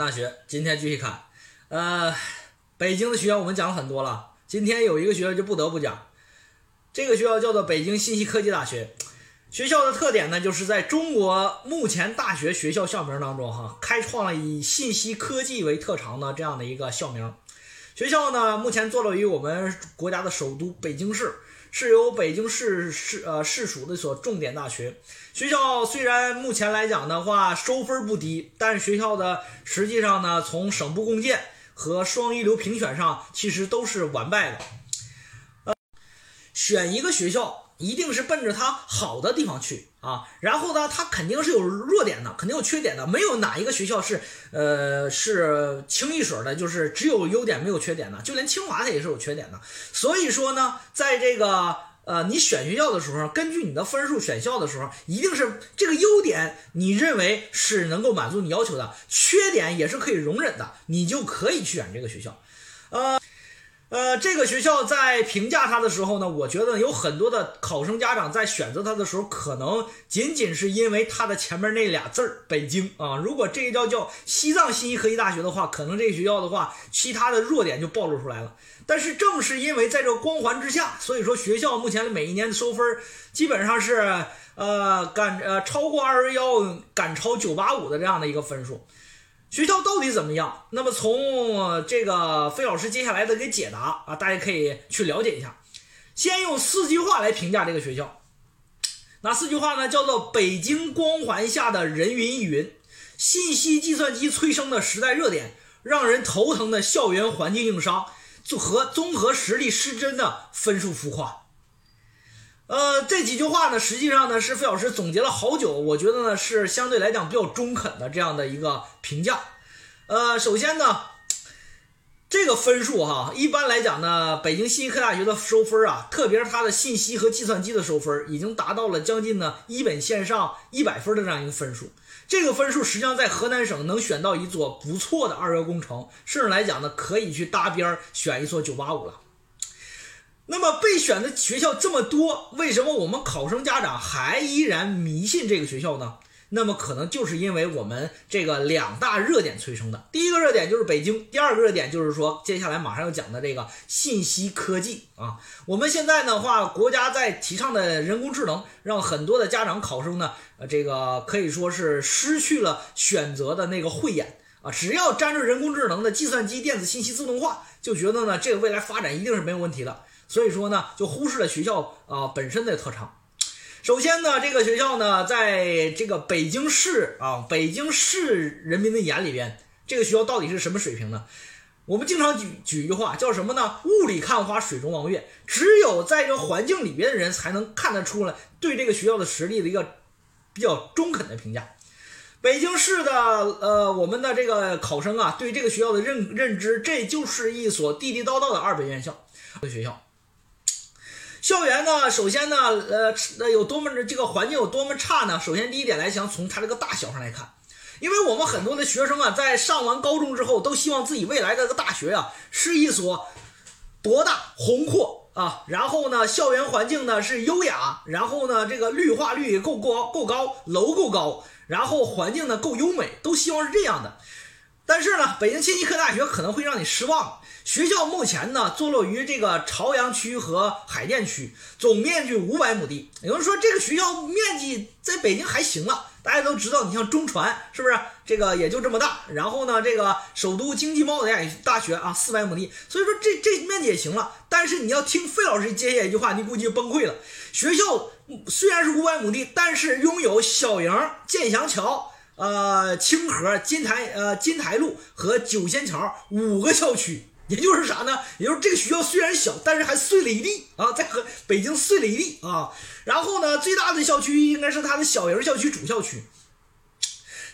大学今天继续看，呃，北京的学校我们讲了很多了，今天有一个学校就不得不讲，这个学校叫做北京信息科技大学。学校的特点呢，就是在中国目前大学学校校名当中，哈，开创了以信息科技为特长的这样的一个校名。学校呢，目前坐落于我们国家的首都北京市。是由北京市市呃市属的一所重点大学。学校虽然目前来讲的话收分不低，但是学校的实际上呢，从省部共建和双一流评选上，其实都是完败的。呃，选一个学校。一定是奔着它好的地方去啊，然后呢，它肯定是有弱点的，肯定有缺点的，没有哪一个学校是呃是清一水的，就是只有优点没有缺点的，就连清华它也是有缺点的。所以说呢，在这个呃你选学校的时候，根据你的分数选校的时候，一定是这个优点你认为是能够满足你要求的，缺点也是可以容忍的，你就可以去选这个学校，呃。呃，这个学校在评价它的时候呢，我觉得有很多的考生家长在选择它的时候，可能仅仅是因为它的前面那俩字儿“北京”啊。如果这个叫叫西藏信息科技大学的话，可能这个学校的话，其他的弱点就暴露出来了。但是正是因为在这光环之下，所以说学校目前每一年的收分基本上是呃赶呃超过二幺赶超九八五的这样的一个分数。学校到底怎么样？那么从这个费老师接下来的给解答啊，大家可以去了解一下。先用四句话来评价这个学校，哪四句话呢？叫做“北京光环下的人云亦云，信息计算机催生的时代热点，让人头疼的校园环境硬伤，和综合实力失真的分数浮夸。”呃，这几句话呢，实际上呢是费老师总结了好久，我觉得呢是相对来讲比较中肯的这样的一个评价。呃，首先呢，这个分数哈，一般来讲呢，北京信息科大学的收分啊，特别是它的信息和计算机的收分，已经达到了将近呢一本线上一百分的这样一个分数。这个分数实际上在河南省能选到一所不错的二幺工程，甚至来讲呢，可以去搭边选一所九八五了。那么备选的学校这么多，为什么我们考生家长还依然迷信这个学校呢？那么可能就是因为我们这个两大热点催生的。第一个热点就是北京，第二个热点就是说接下来马上要讲的这个信息科技啊。我们现在的话，国家在提倡的人工智能，让很多的家长考生呢，呃，这个可以说是失去了选择的那个慧眼啊。只要沾着人工智能的计算机、电子信息自动化，就觉得呢，这个未来发展一定是没有问题的。所以说呢，就忽视了学校啊本身的特长。首先呢，这个学校呢，在这个北京市啊，北京市人民的眼里边，这个学校到底是什么水平呢？我们经常举举一句话，叫什么呢？雾里看花，水中望月。只有在这个环境里边的人，才能看得出来对这个学校的实力的一个比较中肯的评价。北京市的呃，我们的这个考生啊，对这个学校的认认知，这就是一所地地道道的二本院校的学校。校园呢，首先呢，呃，有多么的这个环境有多么差呢？首先第一点来讲，从它这个大小上来看，因为我们很多的学生啊，在上完高中之后，都希望自己未来的这个大学啊，是一所博大宏阔啊，然后呢，校园环境呢是优雅，然后呢，这个绿化率也够高够高，楼够高，然后环境呢够优美，都希望是这样的。但是呢，北京信息科大学可能会让你失望。学校目前呢，坐落于这个朝阳区和海淀区，总面积五百亩地。有人说这个学校面积在北京还行了，大家都知道，你像中传是不是？这个也就这么大。然后呢，这个首都经济贸易大学啊，四百亩地，所以说这这面积也行了。但是你要听费老师接下来一句话，你估计就崩溃了。学校虽然是五百亩地，但是拥有小营、建祥桥。呃，清河、金台、呃金台路和九仙桥五个校区，也就是啥呢？也就是这个学校虽然小，但是还碎了一地啊，在和北京碎了一地啊。然后呢，最大的校区应该是它的小营校区主校区。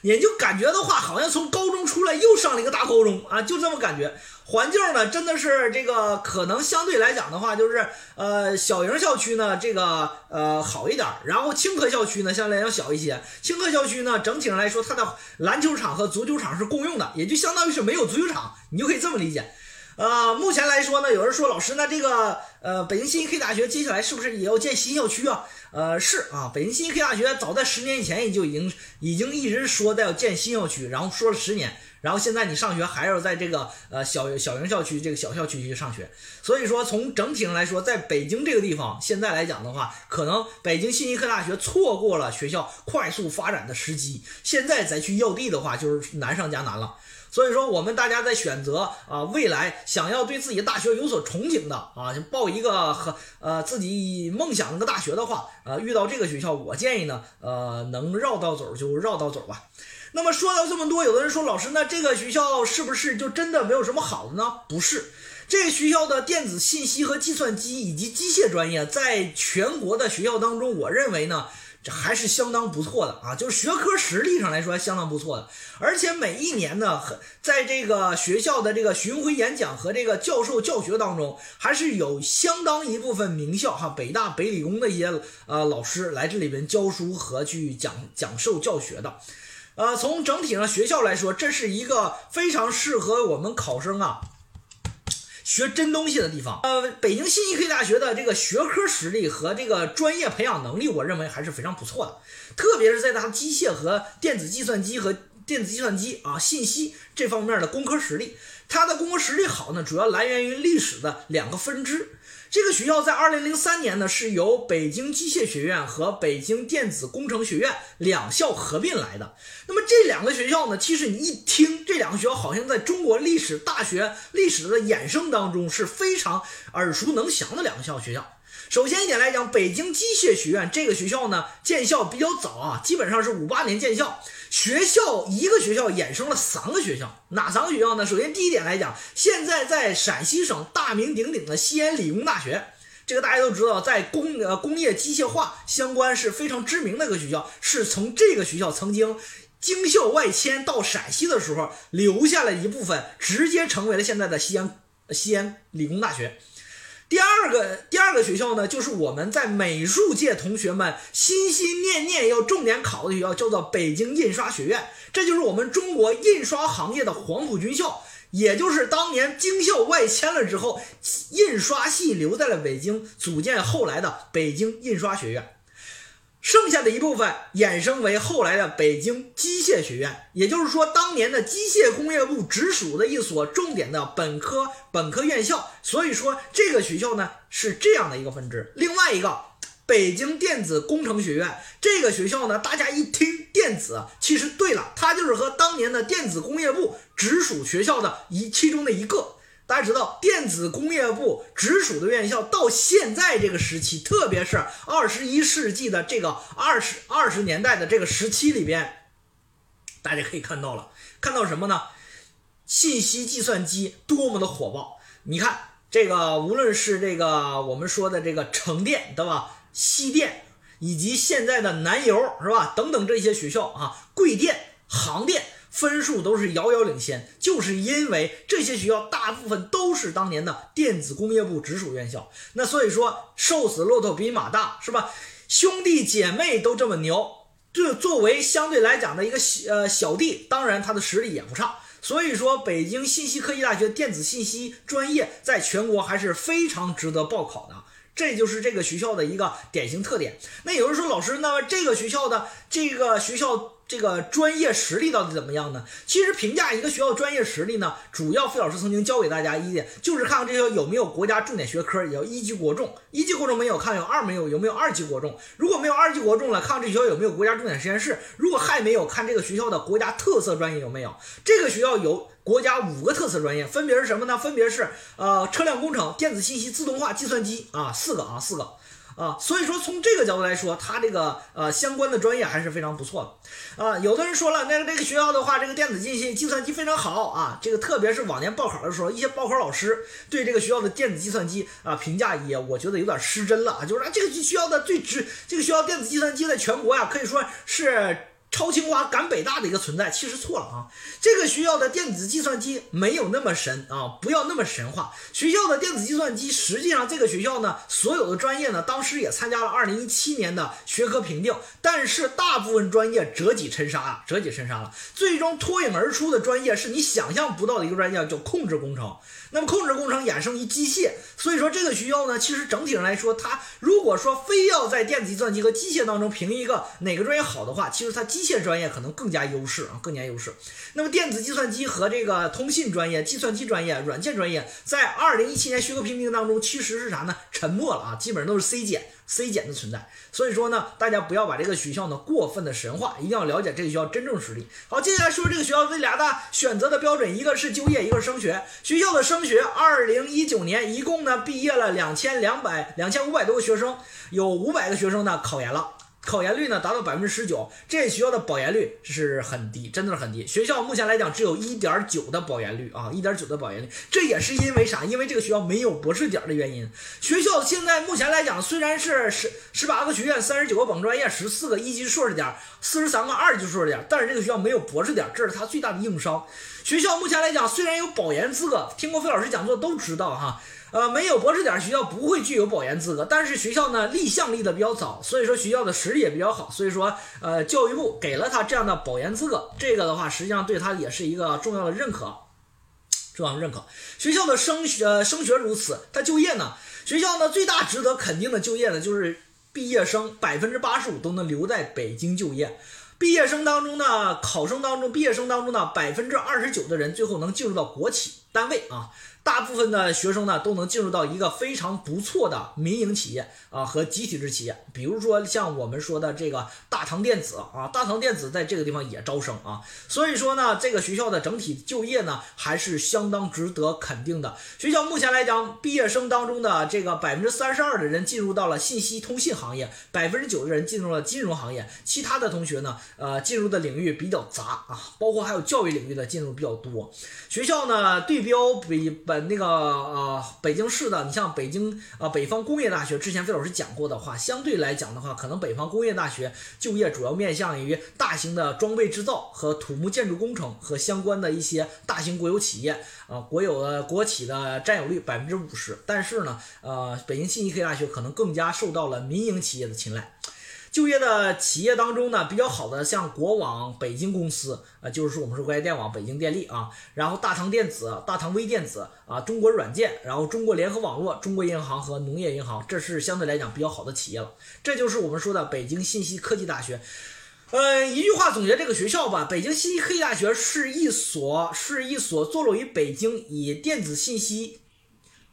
也就感觉的话，好像从高中出来又上了一个大高中啊，就这么感觉。环境呢，真的是这个可能相对来讲的话，就是呃小营校区呢，这个呃好一点。然后清河校区呢，相对来讲小一些。清河校区呢，整体上来说，它的篮球场和足球场是共用的，也就相当于是没有足球场，你就可以这么理解。呃，目前来说呢，有人说老师，那这个呃，北京信息科技大学接下来是不是也要建新校区啊？呃，是啊，北京信息科技大学早在十年以前也就已经已经一直说的要建新校区，然后说了十年。然后现在你上学还要在这个呃小小营校区这个小校区去上学，所以说从整体上来说，在北京这个地方现在来讲的话，可能北京信息科技大学错过了学校快速发展的时机，现在再去要地的话，就是难上加难了。所以说，我们大家在选择啊未来想要对自己的大学有所憧憬的啊，报一个和呃自己梦想的大学的话，呃，遇到这个学校，我建议呢，呃，能绕道走就绕道走吧。那么说到这么多，有的人说老师，那这个学校是不是就真的没有什么好的呢？不是，这个学校的电子信息和计算机以及机械专业，在全国的学校当中，我认为呢。这还是相当不错的啊，就是学科实力上来说相当不错的，而且每一年呢，在这个学校的这个巡回演讲和这个教授教学当中，还是有相当一部分名校哈，北大、北理工的一些呃老师来这里边教书和去讲讲授教学的，呃，从整体上学校来说，这是一个非常适合我们考生啊。学真东西的地方，呃，北京信息科技大学的这个学科实力和这个专业培养能力，我认为还是非常不错的，特别是在它机械和电子计算机和电子计算机啊信息这方面的工科实力，它的工科实力好呢，主要来源于历史的两个分支。这个学校在二零零三年呢，是由北京机械学院和北京电子工程学院两校合并来的。那么这两个学校呢，其实你一听这两个学校，好像在中国历史大学历史的衍生当中是非常耳熟能详的两个校学校。首先一点来讲，北京机械学院这个学校呢，建校比较早啊，基本上是五八年建校。学校一个学校衍生了三个学校，哪三个学校呢？首先第一点来讲，现在在陕西省大名鼎鼎的西安理工大学，这个大家都知道，在工呃工业机械化相关是非常知名的一个学校，是从这个学校曾经京校外迁到陕西的时候留下了一部分，直接成为了现在的西安西安理工大学。第二个第二个学校呢，就是我们在美术界同学们心心念念要重点考的学校，叫做北京印刷学院。这就是我们中国印刷行业的黄埔军校，也就是当年京校外迁了之后，印刷系留在了北京，组建后来的北京印刷学院。剩下的一部分衍生为后来的北京机械学院，也就是说，当年的机械工业部直属的一所重点的本科本科院校。所以说，这个学校呢是这样的一个分支。另外一个，北京电子工程学院这个学校呢，大家一听电子，其实对了，它就是和当年的电子工业部直属学校的一其中的一个。大家知道，电子工业部直属的院校到现在这个时期，特别是二十一世纪的这个二十二十年代的这个时期里边，大家可以看到了，看到什么呢？信息计算机多么的火爆！你看这个，无论是这个我们说的这个成电，对吧？西电，以及现在的南邮，是吧？等等这些学校啊，贵电、杭电。分数都是遥遥领先，就是因为这些学校大部分都是当年的电子工业部直属院校。那所以说，瘦死骆驼比马大，是吧？兄弟姐妹都这么牛，这作为相对来讲的一个小呃小弟，当然他的实力也不差。所以说，北京信息科技大学电子信息专业在全国还是非常值得报考的，这就是这个学校的一个典型特点。那有人说，老师，那么这个学校的这个学校。这个专业实力到底怎么样呢？其实评价一个学校专业实力呢，主要费老师曾经教给大家一点，就是看看这学校有没有国家重点学科，也叫一级国重。一级国重没有，看有二没有，有没有二级国重？如果没有二级国重了，看这学校有没有国家重点实验室。如果还没有，看这个学校的国家特色专业有没有。这个学校有国家五个特色专业，分别是什么呢？分别是呃车辆工程、电子信息、自动化、计算机啊，四个啊，四个。啊，所以说从这个角度来说，他这个呃相关的专业还是非常不错的啊。有的人说了，那个这个学校的话，这个电子信息、计算机非常好啊。这个特别是往年报考的时候，一些报考老师对这个学校的电子计算机啊评价也，我觉得有点失真了啊。就是说这个学校的最值，这个学校电子计算机在全国呀，可以说是。超清华赶北大的一个存在，其实错了啊！这个学校的电子计算机没有那么神啊，不要那么神话。学校的电子计算机，实际上这个学校呢，所有的专业呢，当时也参加了二零一七年的学科评定，但是大部分专业折戟沉沙啊，折戟沉沙了。最终脱颖而出的专业是你想象不到的一个专业，叫控制工程。那么控制工程衍生于机械，所以说这个学校呢，其实整体上来说，它如果说非要在电子计算机和机械当中评一个哪个专业好的话，其实它机械专业可能更加优势啊，更加优势。那么电子计算机和这个通信专业、计算机专业、软件专业，在二零一七年学科评定当中，其实是啥呢？沉默了啊，基本上都是 C 减。C 减的存在，所以说呢，大家不要把这个学校呢过分的神话，一定要了解这个学校真正实力。好，接下来说这个学校这俩大选择的标准，一个是就业，一个是升学。学校的升学，二零一九年一共呢毕业了两千两百两千五百多个学生，有五百个学生呢考研了。考研率呢达到百分之十九，这学校的保研率是很低，真的是很低。学校目前来讲只有一点九的保研率啊，一点九的保研率。这也是因为啥？因为这个学校没有博士点的原因。学校现在目前来讲虽然是十十八个学院，三十九个本专业，十四个一级硕士点，四十三个二级硕士点，但是这个学校没有博士点，这是它最大的硬伤。学校目前来讲虽然有保研资格，听过费老师讲座都知道哈。呃，没有博士点学校不会具有保研资格，但是学校呢立项立的比较早，所以说学校的实力也比较好，所以说呃教育部给了他这样的保研资格，这个的话实际上对他也是一个重要的认可，重要的认可。学校的升学升学如此，他就业呢，学校呢最大值得肯定的就业呢就是毕业生百分之八十五都能留在北京就业，毕业生当中呢，考生当中毕业生当中呢百分之二十九的人最后能进入到国企单位啊。大部分的学生呢都能进入到一个非常不错的民营企业啊和集体制企业，比如说像我们说的这个大唐电子啊，大唐电子在这个地方也招生啊，所以说呢，这个学校的整体就业呢还是相当值得肯定的。学校目前来讲，毕业生当中的这个百分之三十二的人进入到了信息通信行业，百分之九的人进入了金融行业，其他的同学呢，呃，进入的领域比较杂啊，包括还有教育领域的进入比较多。学校呢对标比本。那个呃，北京市的，你像北京啊，北方工业大学，之前费老师讲过的话，相对来讲的话，可能北方工业大学就业主要面向于大型的装备制造和土木建筑工程和相关的一些大型国有企业啊，国有的国企的占有率百分之五十，但是呢，呃，北京信息科技大学可能更加受到了民营企业的青睐。就业的企业当中呢，比较好的像国网北京公司啊，就是说我们说国家电网、北京电力啊，然后大唐电子、大唐微电子啊，中国软件，然后中国联合网络、中国银行和农业银行，这是相对来讲比较好的企业了。这就是我们说的北京信息科技大学。呃，一句话总结这个学校吧，北京信息科技大学是一所是一所坐落于北京以电子信息。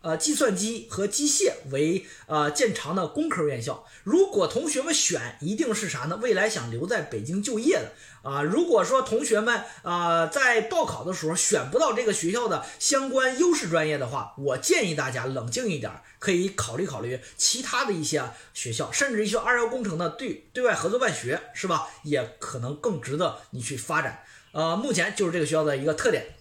呃，计算机和机械为呃见长的工科院校。如果同学们选，一定是啥呢？未来想留在北京就业的啊。如果说同学们啊在报考的时候选不到这个学校的相关优势专业的话，我建议大家冷静一点，可以考虑考虑其他的一些学校，甚至一些二幺工程的对对外合作办学，是吧？也可能更值得你去发展。呃，目前就是这个学校的一个特点。